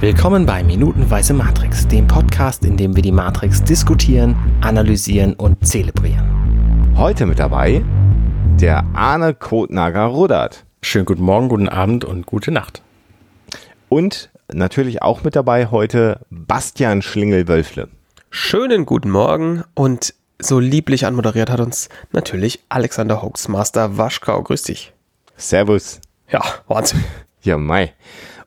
Willkommen bei Minutenweise Matrix, dem Podcast, in dem wir die Matrix diskutieren, analysieren und zelebrieren. Heute mit dabei der Arne Kotnager Rudert. Schönen guten Morgen, guten Abend und gute Nacht. Und natürlich auch mit dabei heute Bastian Schlingel-Wölfle. Schönen guten Morgen und so lieblich anmoderiert hat uns natürlich Alexander Hoax, Master Waschkau. Grüß dich. Servus. Ja, Wahnsinn. Ja, Mai.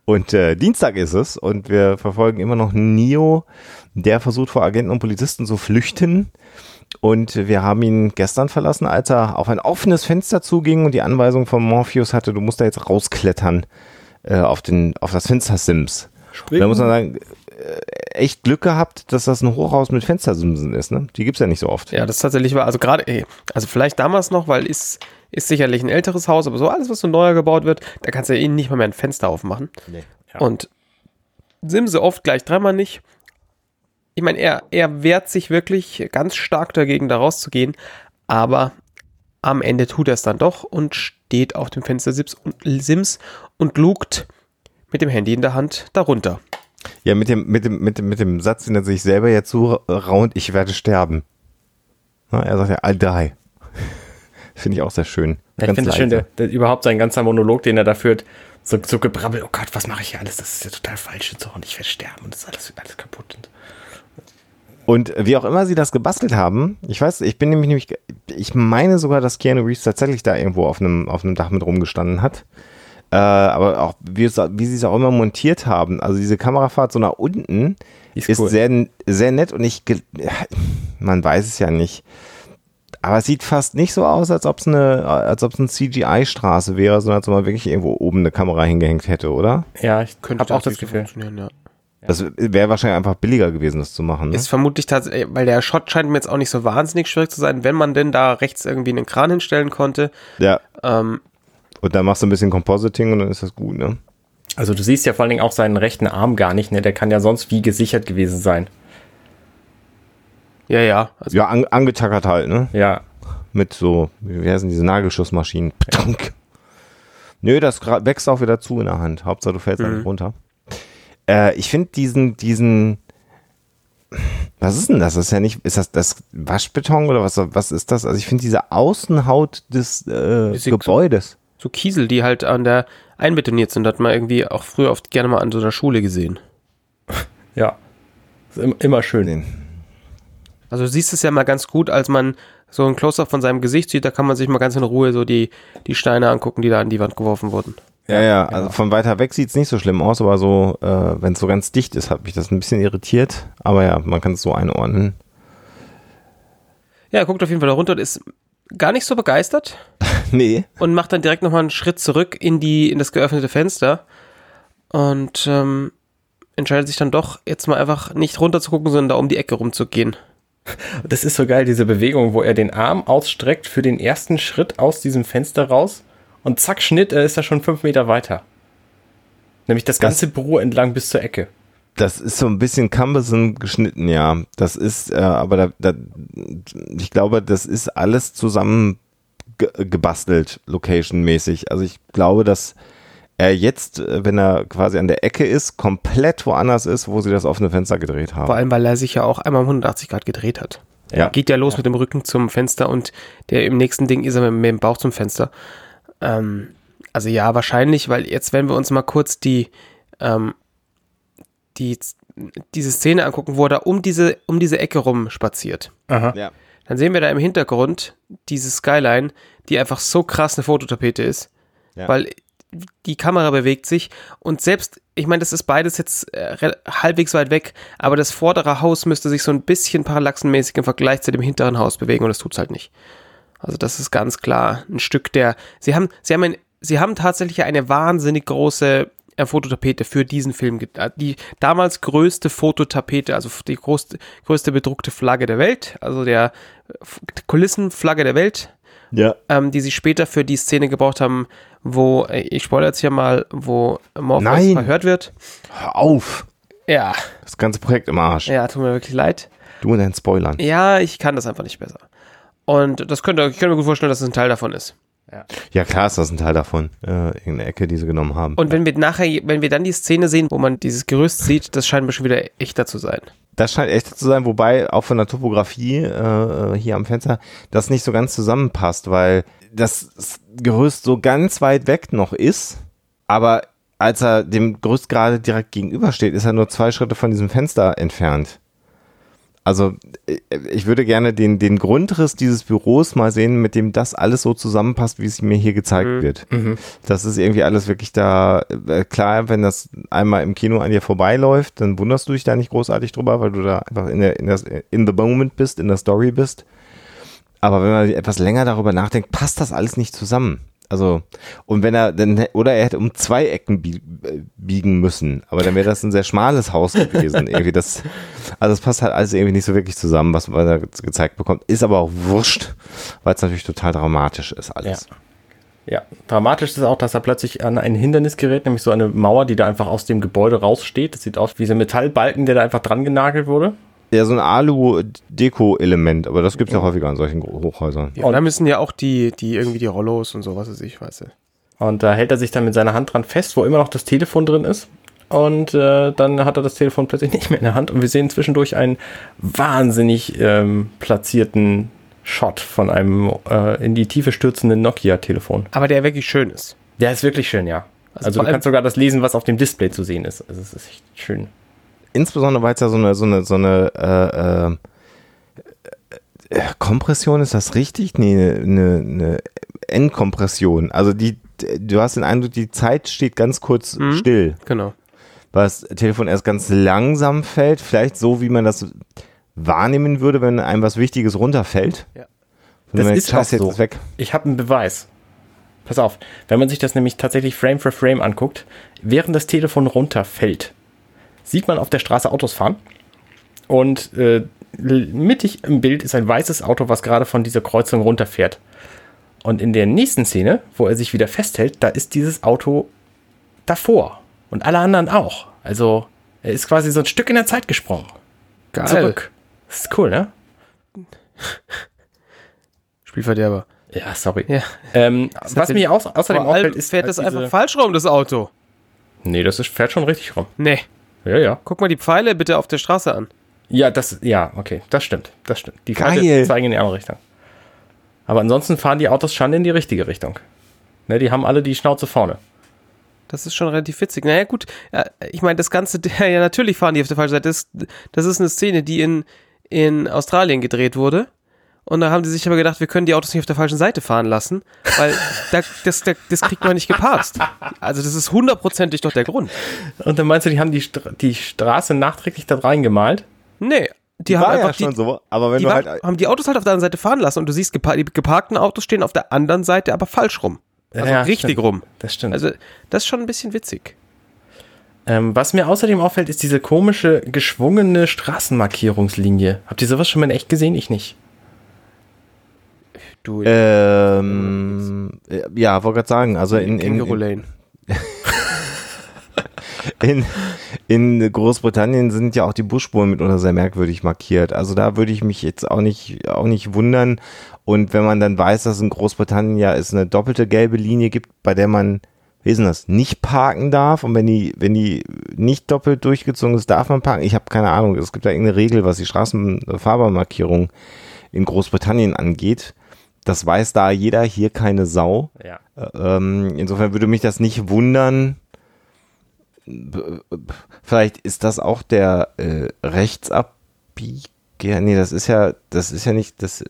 Und äh, Dienstag ist es und wir verfolgen immer noch Nio, der versucht vor Agenten und Polizisten zu flüchten. Und wir haben ihn gestern verlassen, als er auf ein offenes Fenster zuging und die Anweisung von Morpheus hatte, du musst da jetzt rausklettern äh, auf, den, auf das Fenster Sims. Da muss man sagen, äh, echt Glück gehabt, dass das ein Hochhaus mit Fenstersimsen ist. Ne? Die gibt's ja nicht so oft. Ja, das tatsächlich war, also gerade, also vielleicht damals noch, weil ist, ist sicherlich ein älteres Haus, aber so alles, was so neuer gebaut wird, da kannst du ja eh nicht mal mehr ein Fenster aufmachen. Nee. Ja. Und Simse oft gleich dreimal nicht. Ich meine, er, er wehrt sich wirklich ganz stark dagegen, da rauszugehen, aber am Ende tut er es dann doch und steht auf dem Fenster Sims und, Sims und lugt mit dem Handy in der Hand darunter. Ja, mit dem, mit dem, mit dem, mit dem Satz, den er sich selber jetzt so raunt, ich werde sterben. er sagt ja, I'll die. Finde ich auch sehr schön. Ja, ich finde es schön, der, der, überhaupt sein ganzer Monolog, den er da führt, so, so gebrabbelt, oh Gott, was mache ich hier alles? Das ist ja total falsch und so und ich werde sterben und das ist alles, alles kaputt. Und, und wie auch immer sie das gebastelt haben, ich weiß, ich bin nämlich, nämlich ich meine sogar, dass Keanu Reeves tatsächlich da irgendwo auf einem, auf einem Dach mit rumgestanden hat. Äh, aber auch, wie, wie sie es auch immer montiert haben, also diese Kamerafahrt so nach unten ist, ist cool. sehr, sehr nett und ich, man weiß es ja nicht. Aber es sieht fast nicht so aus, als ob es eine, als ob es eine CGI-Straße wäre, sondern als ob man wirklich irgendwo oben eine Kamera hingehängt hätte, oder? Ja, ich könnte auch das Gefühl. Ja. Das wäre wahrscheinlich einfach billiger gewesen, das zu machen. Ne? Ist vermutlich tatsächlich, weil der Shot scheint mir jetzt auch nicht so wahnsinnig schwierig zu sein, wenn man denn da rechts irgendwie einen Kran hinstellen konnte. Ja. Ähm, und dann machst du ein bisschen Compositing und dann ist das gut, ne? Also du siehst ja vor allen Dingen auch seinen rechten Arm gar nicht, ne? Der kann ja sonst wie gesichert gewesen sein. Ja, ja. Also ja, an, angetackert halt, ne? Ja. Mit so, wie heißen diese Nagelschussmaschinen? Ja. Nö, das wächst auch wieder zu in der Hand. Hauptsache du fällst mhm. nicht runter. Äh, ich finde diesen, diesen, was ist denn das? Das ist ja nicht, ist das das Waschbeton oder was, was ist das? Also ich finde diese Außenhaut des äh, Gebäudes so Kiesel, die halt an der einbetoniert sind. Hat man irgendwie auch früher oft gerne mal an so einer Schule gesehen. Ja. Ist immer schön. Also du siehst es ja mal ganz gut, als man so ein Close-Up von seinem Gesicht sieht, da kann man sich mal ganz in Ruhe so die, die Steine angucken, die da an die Wand geworfen wurden. Ja, ja, also von weiter weg sieht es nicht so schlimm aus, aber so, äh, wenn es so ganz dicht ist, hat mich das ein bisschen irritiert. Aber ja, man kann es so einordnen. Ja, guckt auf jeden Fall da runter und ist gar nicht so begeistert. nee. Und macht dann direkt nochmal einen Schritt zurück in die, in das geöffnete Fenster. Und ähm, entscheidet sich dann doch, jetzt mal einfach nicht runter zu gucken, sondern da um die Ecke rumzugehen. Das ist so geil, diese Bewegung, wo er den Arm ausstreckt für den ersten Schritt aus diesem Fenster raus und zack, Schnitt, er ist da schon fünf Meter weiter. Nämlich das ganze das, Büro entlang bis zur Ecke. Das ist so ein bisschen cumbersome geschnitten, ja. Das ist, äh, aber da, da, ich glaube, das ist alles zusammen ge gebastelt, location-mäßig. Also ich glaube, dass er jetzt, äh, wenn er quasi an der Ecke ist, komplett woanders ist, wo sie das offene Fenster gedreht haben. Vor allem, weil er sich ja auch einmal um 180 Grad gedreht hat. Ja. Geht ja los ja. mit dem Rücken zum Fenster und der im nächsten Ding ist er mit, mit dem Bauch zum Fenster. Ähm, also ja, wahrscheinlich, weil jetzt, wenn wir uns mal kurz die ähm, die, diese Szene angucken, wo er da um diese, um diese Ecke rum spaziert. Aha. Ja. Dann sehen wir da im Hintergrund diese Skyline, die einfach so krass eine Fototapete ist. Ja. Weil die Kamera bewegt sich und selbst, ich meine, das ist beides jetzt äh, halbwegs weit weg, aber das vordere Haus müsste sich so ein bisschen parallaxenmäßig im Vergleich zu dem hinteren Haus bewegen und das tut es halt nicht. Also das ist ganz klar ein Stück der, sie haben, sie haben ein, sie haben tatsächlich eine wahnsinnig große äh, Fototapete für diesen Film. Äh, die damals größte Fototapete, also die größte, größte bedruckte Flagge der Welt, also der Kulissenflagge der Welt, ja. ähm, die sie später für die Szene gebraucht haben, wo, äh, ich spoilere jetzt hier mal, wo Morpheus verhört wird. Hör auf! Ja. Das ganze Projekt im Arsch. Ja, tut mir wirklich leid. Du und dein Spoilern. Ja, ich kann das einfach nicht besser. Und das könnte, ich könnte mir gut vorstellen, dass es ein Teil davon ist. Ja, klar ist das ein Teil davon. Äh, irgendeine Ecke, die sie genommen haben. Und wenn wir nachher, wenn wir dann die Szene sehen, wo man dieses Gerüst sieht, das scheint mir schon wieder echter zu sein. Das scheint echter zu sein, wobei auch von der Topografie äh, hier am Fenster das nicht so ganz zusammenpasst, weil das Gerüst so ganz weit weg noch ist, aber als er dem Gerüst gerade direkt gegenübersteht, ist er nur zwei Schritte von diesem Fenster entfernt. Also äh, ich würde gerne den, den Grundriss dieses Büros mal sehen, mit dem das alles so zusammenpasst, wie es mir hier gezeigt Mhm. wird. Das ist irgendwie alles wirklich da, äh, klar, wenn das einmal im Kino an dir vorbeiläuft, dann wunderst du dich da nicht großartig drüber, weil du da einfach in, der, in, das, in the moment bist, in der Story bist. Aber wenn man etwas länger darüber nachdenkt, passt das alles nicht zusammen. Also, und wenn er dann, oder er hätte um zwei Ecken äh, biegen müssen, aber dann wäre das ein sehr schmales Haus gewesen. irgendwie das, also es passt halt alles irgendwie nicht so wirklich zusammen, was man da ge- gezeigt bekommt. Ist aber auch wurscht, weil es natürlich total dramatisch ist alles. Ja, dramatisch ist auch, dass er plötzlich an ein Hindernis gerät, nämlich so eine Mauer, die da einfach aus dem Gebäude raussteht. Das sieht aus wie so ein Metallbalken, der da einfach dran genagelt wurde. Ja, so ein Alu-Deko-Element, aber das gibt es ja häufiger an solchen Hochhäusern. Ja, und da müssen ja auch die, die irgendwie die Rollos und so, was weiß ich, weiß ich. Und da hält er sich dann mit seiner Hand dran fest, wo immer noch das Telefon drin ist. Und äh, dann hat er das Telefon plötzlich nicht mehr in der Hand. Und wir sehen zwischendurch einen wahnsinnig ähm, platzierten Shot von einem äh, in die Tiefe stürzenden Nokia-Telefon. Aber der wirklich schön ist. Der ist wirklich schön, ja. Also Also, du kannst sogar das lesen, was auf dem Display zu sehen ist. Also es ist echt schön. Insbesondere, weil es ja so eine, so eine, so eine äh, äh, Kompression, ist das richtig? Nee, eine, eine Endkompression. Also die, du hast den Eindruck, die Zeit steht ganz kurz Mhm. still. Genau. weil das Telefon erst ganz langsam fällt, vielleicht so, wie man das wahrnehmen würde, wenn einem was Wichtiges runterfällt. Ja. Das man ist Scheiße, so. jetzt weg. Ich habe einen Beweis. Pass auf, wenn man sich das nämlich tatsächlich Frame für Frame anguckt, während das Telefon runterfällt, sieht man auf der Straße Autos fahren und äh, mittig im Bild ist ein weißes Auto, was gerade von dieser Kreuzung runterfährt. Und in der nächsten Szene, wo er sich wieder festhält, da ist dieses Auto davor und alle anderen auch. Also er ist quasi so ein Stück in der Zeit gesprungen. Geil. Zurück. Das ist cool, ne? Spielverderber. Ja, sorry. Ja. Ähm, was mir au außerdem auffällt, ist fährt halt das einfach falsch rum, das Auto. Nee, das ist, fährt schon richtig rum. Nee. Ja, ja. Guck mal die Pfeile bitte auf der Straße an. Ja, das, ja, okay, das stimmt. Das stimmt. Die Geil. Pfeile zeigen in die andere Richtung. Aber ansonsten fahren die Autos schon in die richtige Richtung. Ne, die haben alle die Schnauze vorne. Das ist schon relativ witzig. Naja, gut, ja, ich meine, das Ganze, ja, natürlich fahren die auf der falschen Seite. Das, das ist eine Szene, die in, in Australien gedreht wurde. Und da haben die sich aber gedacht, wir können die Autos nicht auf der falschen Seite fahren lassen, weil da, das, da, das kriegt man nicht gepasst. Also das ist hundertprozentig doch der Grund. Und dann meinst du, die haben die, Stra die Straße nachträglich da reingemalt? Nee, die haben War einfach ja schon die, so, aber wenn die du halt haben die Autos halt auf der anderen Seite fahren lassen und du siehst, gepa die geparkten Autos stehen auf der anderen Seite, aber falsch rum. Also Ja, richtig stimmt. rum. Das stimmt. Also das ist schon ein bisschen witzig. ähm, was mir außerdem auffällt, ist diese komische, geschwungene Straßenmarkierungslinie. Habt ihr sowas schon mal in echt gesehen? Ich nicht. Du, ähm, äh, ja, wollte gerade sagen, also in, in, in, in, in Großbritannien sind ja auch die Busspuren mitunter sehr merkwürdig markiert. Also da würde ich mich jetzt auch nicht, auch nicht wundern. Und wenn man dann weiß, dass in Großbritannien ja es eine doppelte gelbe Linie gibt, bei der man, wie ist denn das, nicht parken darf. Und wenn die, wenn die nicht doppelt durchgezogen ist, darf man parken. Ich habe keine Ahnung. Es gibt da irgendeine Regel, was die Straßenfahrbahnmarkierung in Großbritannien angeht. Das weiß da jeder, hier keine Sau. Ja. Ähm, insofern würde mich das nicht wundern. Vielleicht ist das auch der äh, Rechtsabbieger. Nee, das ist ja, das ist ja nicht das. äh,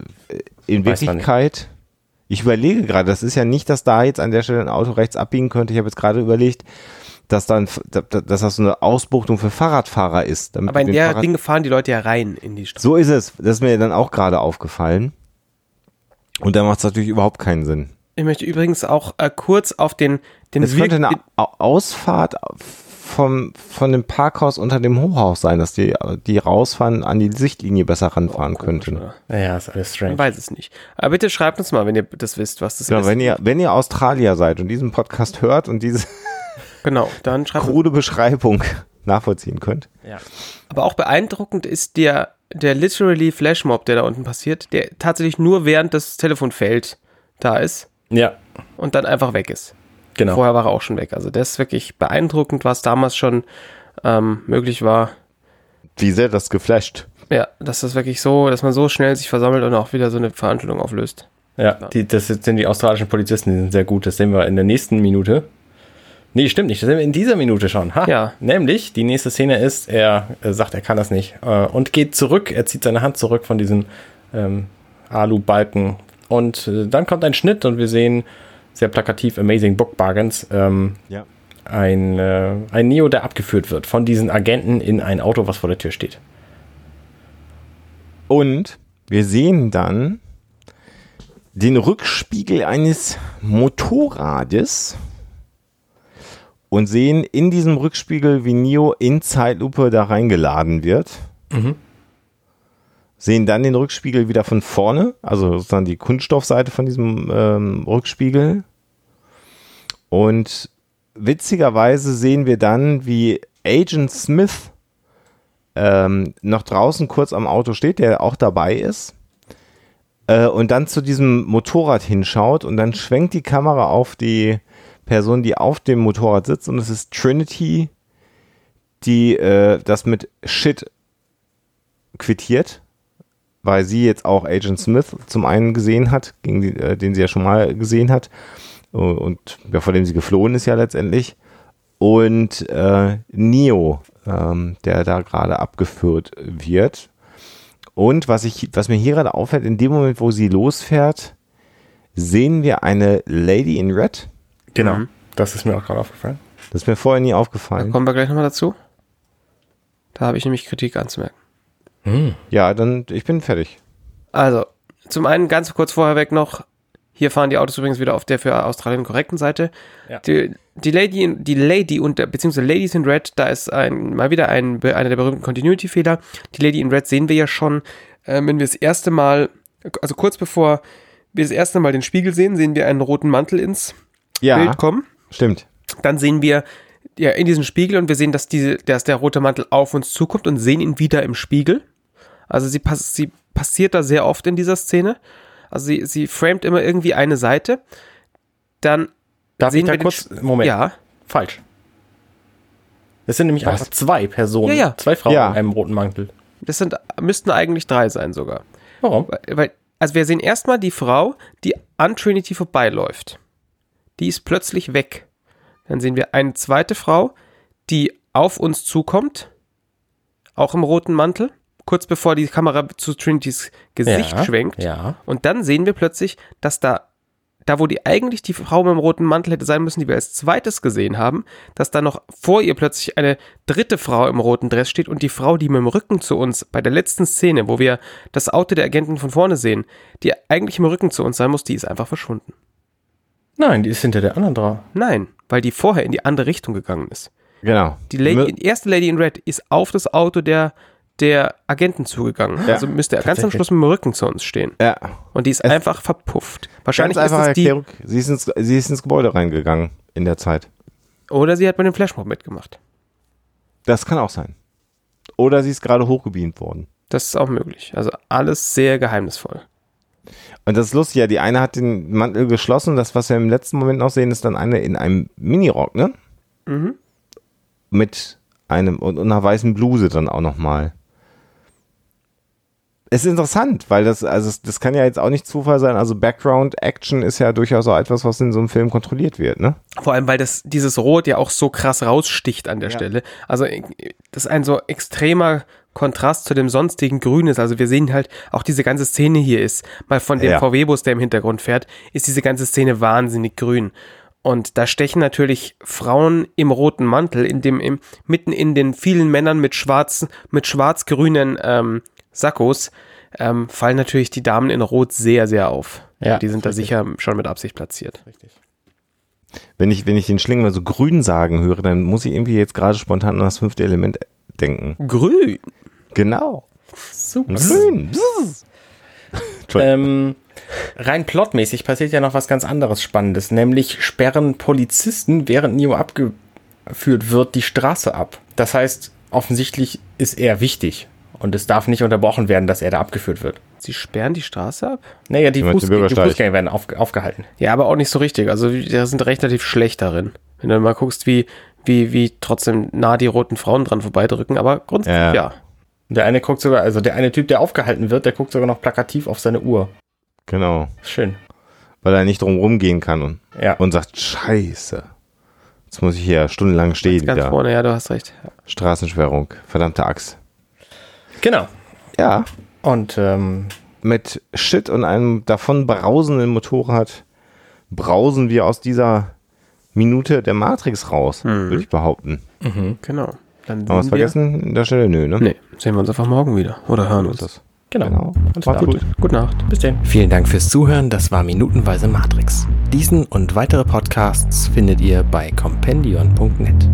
In Weiß Wirklichkeit. Ich überlege gerade, das ist ja nicht, dass da jetzt an der Stelle ein Auto rechts abbiegen könnte. Ich habe jetzt gerade überlegt, dass dann, dass das so eine Ausbuchtung für Fahrradfahrer ist. Aber in der Fahrrad- Dinge fahren die Leute ja rein in die Stadt. so ist es. Das ist mir dann auch gerade aufgefallen. Und da macht es natürlich überhaupt keinen Sinn. Ich möchte übrigens auch äh, kurz auf den, den Es könnte eine Ausfahrt vom, von dem Parkhaus unter dem Hochhaus sein, dass die, die rausfahren, an die Sichtlinie besser ranfahren könnten. Ja, ist alles strange. weiß es nicht. Aber bitte schreibt uns mal, wenn ihr das wisst, was das Genau, ist. wenn ihr, wenn ihr Australier seid und diesen Podcast hört und diese genau, dann schreibt krude Beschreibung nachvollziehen könnt. Ja. Aber auch beeindruckend ist der, der literally Flashmob, der da unten passiert, der tatsächlich nur während das Telefon fällt da ist. Ja, und dann einfach weg ist. genau. Vorher war er auch schon weg. Also das ist wirklich beeindruckend, was damals schon ähm, möglich war. Wie sehr das geflasht. Ja, dass das wirklich so, dass man so schnell sich versammelt und auch wieder so eine Veranstaltung auflöst. Ja, die, das sind die australischen Polizisten, die sind sehr gut. Das sehen wir in der nächsten Minute. Nee, stimmt nicht. Das sehen wir in dieser Minute schon. Ha. Ja. Nämlich, die nächste Szene ist, er äh, sagt, er kann das nicht äh, und geht zurück. Er zieht seine Hand zurück von diesem ähm, Alu-Balken. Und äh, dann kommt ein Schnitt und wir sehen sehr plakativ Amazing Book Bargains. Ähm, Ja. ein, äh, ein Neo, der abgeführt wird von diesen Agenten in ein Auto, was vor der Tür steht. Und wir sehen dann den Rückspiegel eines Motorrades und sehen in diesem Rückspiegel, wie Neo in Zeitlupe da reingeladen wird. Sehen dann den Rückspiegel wieder von vorne, also sozusagen die Kunststoffseite von diesem ähm, Rückspiegel. Und witzigerweise sehen wir dann, wie Agent Smith ähm, noch draußen kurz am Auto steht, der auch dabei ist. Äh, und dann zu diesem Motorrad hinschaut und dann schwenkt die Kamera auf die Person, die auf dem Motorrad sitzt und es ist Trinity, die äh, das mit Shit quittiert, weil sie jetzt auch Agent Smith zum einen gesehen hat, gegen die, äh, den sie ja schon mal gesehen hat äh, und ja, vor dem sie geflohen ist ja letztendlich und äh, Neo, ähm, der da gerade abgeführt wird. Und was, ich, was mir hier gerade auffällt, in dem Moment, wo sie losfährt, sehen wir eine Lady in Red. Genau. Mhm. Das ist mir auch gerade aufgefallen. Das ist mir vorher nie Da aufgefallen. kommen wir gleich nochmal dazu. Da habe ich nämlich Kritik anzumerken. Ja, dann, ich bin fertig. Also, zum einen ganz kurz vorher weg noch, hier fahren die Autos übrigens wieder auf der für Australien korrekten Seite. Ja. Die, die Lady, in- die Lady und beziehungsweise Ladies in Red, da ist ein, mal wieder ein, einer der berühmten Continuity-Fehler. Die Lady in Red sehen wir ja schon, äh, wenn wir das erste Mal, also kurz bevor wir das erste Mal den Spiegel sehen, sehen wir einen roten Mantel ins Ja, Bild kommen. stimmt. Dann sehen wir ja in diesem Spiegel und wir sehen, dass, diese, dass der rote Mantel auf uns zukommt und sehen ihn wieder im Spiegel. Also sie, pass, sie passiert da sehr oft in dieser Szene. Also sie, sie framet immer irgendwie eine Seite. Dann Darf Sehen ich da wir den kurz, Sch- Moment, ja, falsch. Es sind nämlich Was? einfach zwei Personen, Ja, ja. zwei Frauen Ja. in einem roten Mantel. das sind, müssten eigentlich drei sein sogar. Warum? Weil, weil, also wir sehen erstmal die Frau, die an Trinity vorbeiläuft. Die ist plötzlich weg. Dann sehen wir eine zweite Frau, die auf uns zukommt, auch im roten Mantel, kurz bevor die Kamera zu Trinitys Gesicht ja, schwenkt. Ja. Und dann sehen wir plötzlich, dass da, da wo die eigentlich die Frau mit dem roten Mantel hätte sein müssen, die wir als zweites gesehen haben, dass da noch vor ihr plötzlich eine dritte Frau im roten Dress steht und die Frau, die mit dem Rücken zu uns bei der letzten Szene, wo wir das Auto der Agenten von vorne sehen, die eigentlich im Rücken zu uns sein muss, die ist einfach verschwunden. Nein, die ist hinter der anderen drauf. Nein, weil die vorher in die andere Richtung gegangen ist. Genau. Die, Lady, die erste Lady in Red ist auf das Auto der, der Agenten zugegangen. Ja, also müsste er ganz am. Schluss mit dem Rücken zu uns stehen. Ja, Und die ist Es- einfach verpufft. Wahrscheinlich ganz ist es die, Erklärung. Sie ist, ins, sie ist ins Gebäude reingegangen in der Zeit. Oder sie hat bei dem Flashmob mitgemacht. Das kann auch sein. Oder sie ist gerade hochgebeamt worden. Das ist auch möglich. Also alles sehr geheimnisvoll. Und das ist lustig, ja, die eine hat den Mantel geschlossen. Das, was wir im letzten Moment noch sehen, ist dann eine in einem Minirock, ne? Mhm. Mit einem und, einer weißen Bluse dann auch nochmal. Es ist interessant, weil das, also das kann ja jetzt auch nicht Zufall sein. Also Background Action ist ja durchaus auch etwas, was in so einem Film kontrolliert wird, ne? Vor allem, weil das, dieses Rot ja auch so krass raussticht an der Ja. Stelle. Also das ist ein so extremer Kontrast zu dem sonstigen Grün ist. Also wir sehen halt, auch diese ganze Szene hier ist, mal von dem Ja. VW-Bus, der im Hintergrund fährt, ist diese ganze Szene wahnsinnig grün. Und da stechen natürlich Frauen im roten Mantel, in dem, im, mitten in den vielen Männern mit schwarzen, mit schwarz-grünen ähm, Sakkos, ähm, fallen natürlich die Damen in Rot sehr, sehr auf. Ja, die sind da richtig. sicher schon mit Absicht platziert. Richtig. Wenn ich, wenn ich den Schlingel mal so grün sagen höre, dann muss ich irgendwie jetzt gerade spontan an das fünfte Element denken. Grün. Genau. Super. Grün. Ähm, rein plotmäßig passiert ja noch was ganz anderes Spannendes, nämlich sperren Polizisten, während Neo abgeführt wird, die Straße ab. Das heißt, offensichtlich ist er wichtig. Und es darf nicht unterbrochen werden, dass er da abgeführt wird. Sie sperren die Straße ab? Naja, die, Fuß die? Fußgänger werden auf, aufgehalten. Ja, aber auch nicht so richtig. Also die sind relativ schlecht darin. Wenn du mal guckst, wie, wie, wie trotzdem nah die roten Frauen dran vorbeidrücken, aber grundsätzlich Ja. ja. Der eine guckt sogar, also der eine Typ, der aufgehalten wird, der guckt sogar noch plakativ auf seine Uhr. Genau. Schön. Weil er nicht drum rumgehen kann und, Ja. und sagt, scheiße. Jetzt muss ich hier stundenlang stehen Ganz wieder. vorne, ja, du hast recht. Ja. Straßensperrung. Verdammte Axt. Genau. Ja. Und ähm, Mit Shit und einem davon brausenden Motorrad brausen wir aus dieser Minute der Matrix raus, würde ich behaupten. Genau. Dann Haben wir sehen vergessen in der Stelle? Nö, ne? Nee, sehen wir uns einfach morgen wieder. Oder hören uns. Das. genau. Genau. Alles Macht's klar. gut. Gute Nacht. Bis denn. Vielen Dank fürs Zuhören. Das war Minutenweise Matrix. Diesen und weitere Podcasts findet ihr bei compendion.net.